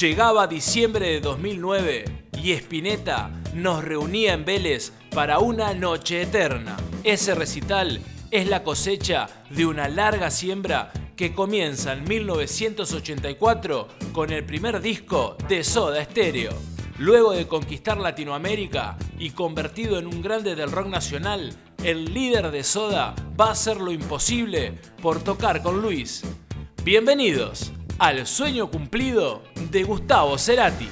Llegaba diciembre de 2009 y Spinetta nos reunía en Vélez para una noche eterna. Ese recital es la cosecha de una larga siembra que comienza en 1984 con el primer disco de Soda Stereo. Luego de conquistar Latinoamérica y convertido en un grande del rock nacional, el líder de Soda va a hacer lo imposible por tocar con Luis. Bienvenidos al sueño cumplido de Gustavo Cerati.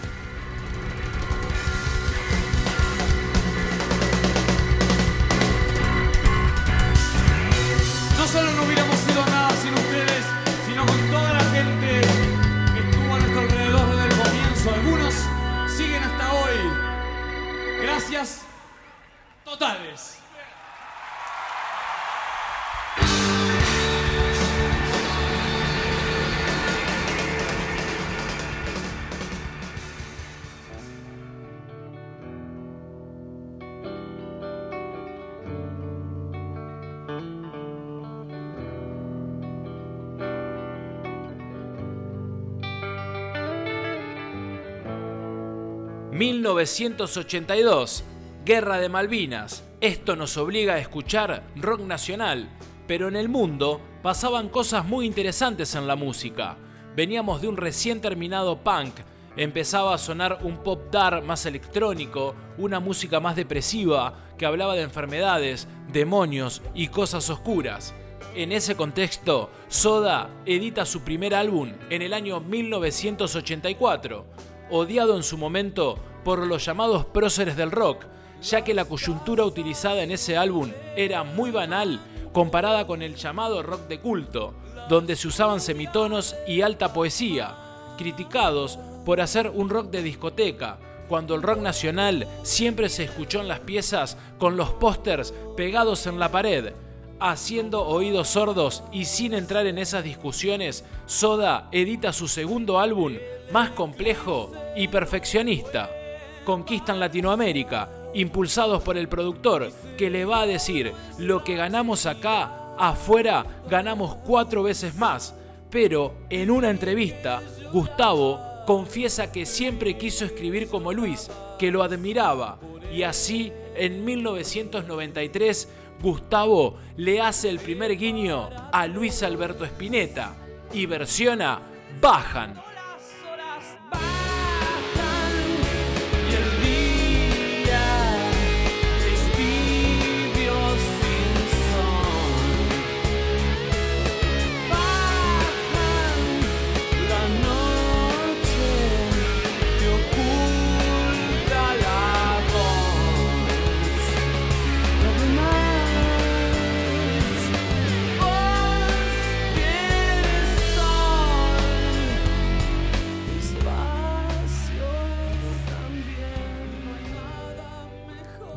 No solo no hubiéramos sido nada sin ustedes, sino con toda la gente que estuvo a nuestro alrededor desde el comienzo. Algunos siguen hasta hoy. Gracias totales. ...1982... Guerra de Malvinas. Esto nos obliga a escuchar rock nacional, pero en el mundo pasaban cosas muy interesantes en la música. Veníamos de un recién terminado punk, empezaba a sonar un pop dark más electrónico, una música más depresiva que hablaba de enfermedades, demonios y cosas oscuras. En ese contexto, Soda edita su primer álbum en el año 1984, odiado en su momento por los llamados próceres del rock, ya que la coyuntura utilizada en ese álbum era muy banal comparada con el llamado rock de culto, donde se usaban semitonos y alta poesía, criticados por hacer un rock de discoteca, cuando el rock nacional siempre se escuchó en las piezas con los pósters pegados en la pared. Haciendo oídos sordos y sin entrar en esas discusiones, Soda edita su segundo álbum, más complejo y perfeccionista. Conquistan Latinoamérica, impulsados por el productor, que le va a decir, lo que ganamos acá, afuera, ganamos cuatro veces más. Pero en una entrevista, Gustavo confiesa que siempre quiso escribir como Luis, que lo admiraba, y así, en 1993, Gustavo le hace el primer guiño a Luis Alberto Spinetta y versiona Bajan.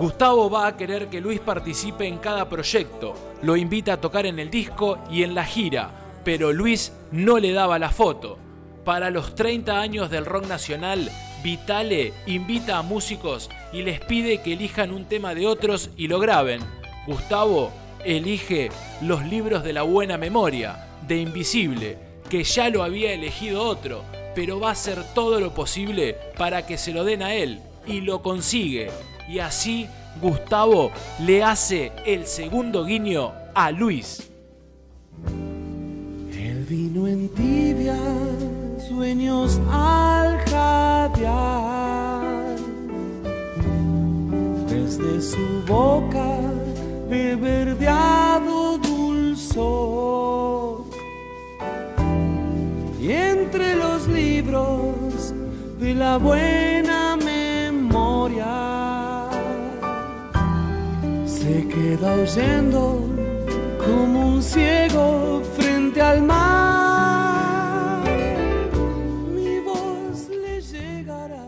Gustavo va a querer que Luis participe en cada proyecto, lo invita a tocar en el disco y en la gira, pero Luis no le daba la foto. Para los 30 años del rock nacional, Vitale invita a músicos y les pide que elijan un tema de otros y lo graben. Gustavo elige Los libros de la buena memoria, de Invisible, que ya lo había elegido otro, pero va a hacer todo lo posible para que se lo den a él, y lo consigue. Y así Gustavo le hace el segundo guiño a Luis. El vino en tibia, sueños al jadear. Desde su boca he verdeado dulzor. Y entre los libros de la buena queda oyendo como un ciego frente al mar. Mi voz le llegará.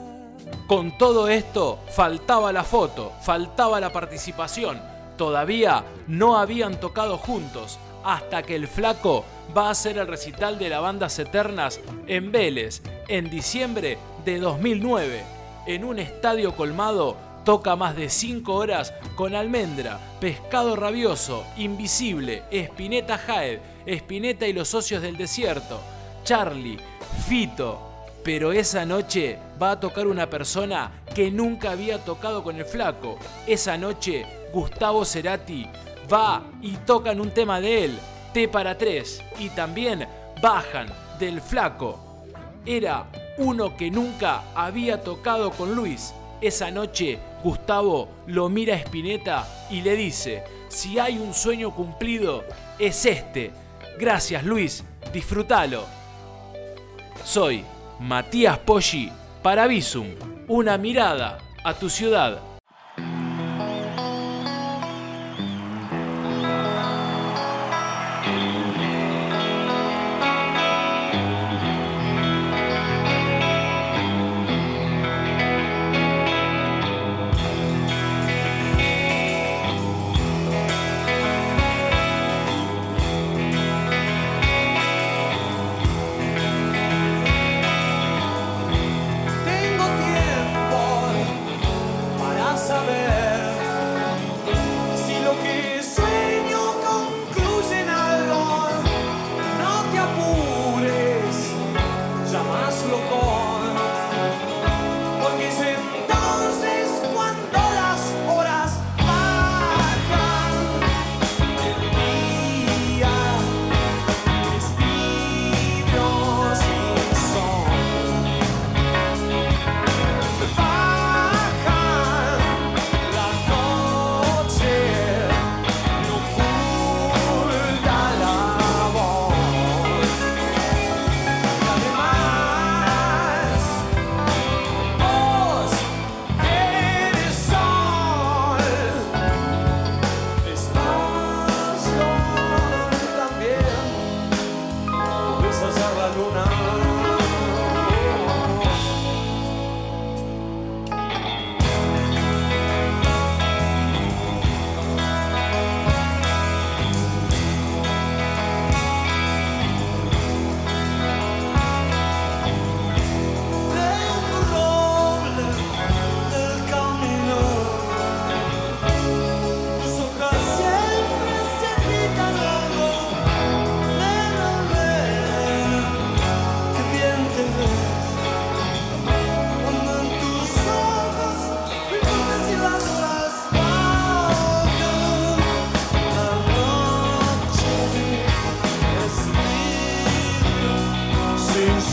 Con todo esto, faltaba la foto, faltaba la participación. Todavía no habían tocado juntos, hasta que el flaco va a hacer el recital de la banda Eternas en Vélez, en diciembre de 2009. En un estadio colmado, toca más de 5 horas con Almendra, Pescado Rabioso, Invisible, Espineta Jaed, Espineta y los Socios del Desierto, Charlie, Fito, Pero esa noche va a tocar una persona que nunca había tocado con el flaco. Esa noche Gustavo Cerati va y tocan un tema de él, T para tres, y también bajan del flaco. Era uno que nunca había tocado con Luis. Esa noche Gustavo lo mira a Spinetta y le dice, si hay un sueño cumplido, es este. Gracias Luis, disfrútalo. Soy Matías Poggi para Visum, una mirada a tu ciudad.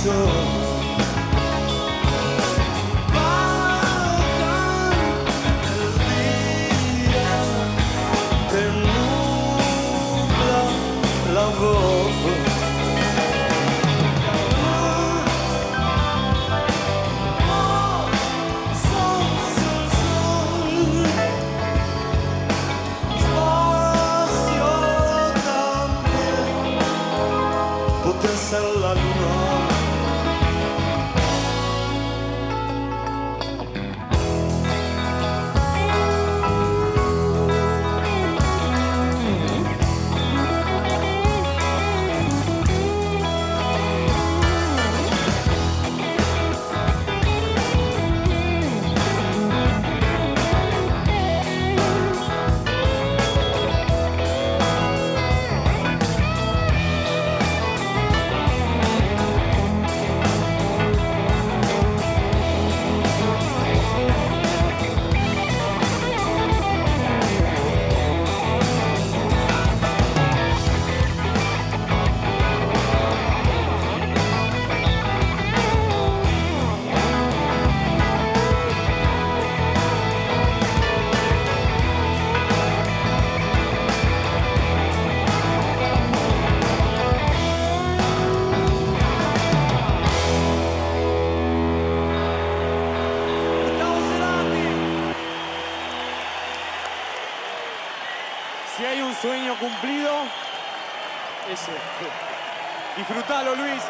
Sin sueño cumplido, ese. Disfrutalo, Luis.